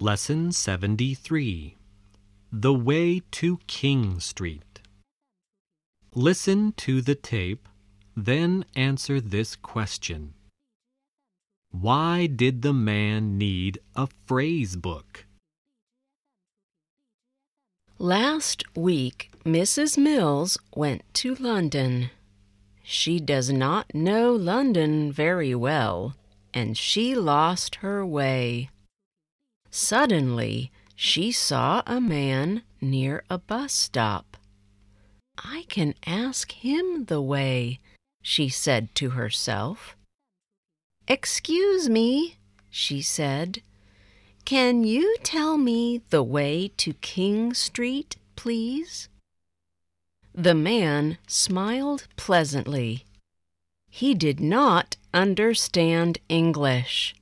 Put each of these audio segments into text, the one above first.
Lesson 73 The Way to King Street. Listen to the tape, then answer this question Why did the man need a phrase book? Last week, Mrs. Mills went to London. She does not know London very well, and she lost her way. Suddenly, she saw a man near a bus stop. I can ask him the way, she said to herself. Excuse me, she said. Can you tell me the way to King Street, please? The man smiled pleasantly. He did not understand English.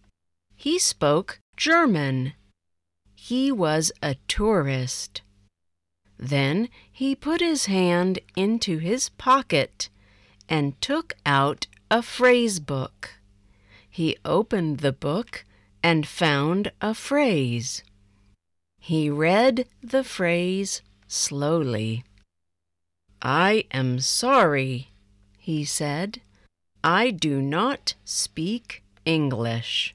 He spoke German. He was a tourist. Then he put his hand into his pocket and took out a phrase book. He opened the book and found a phrase. He read the phrase slowly. I am sorry, he said. I do not speak English.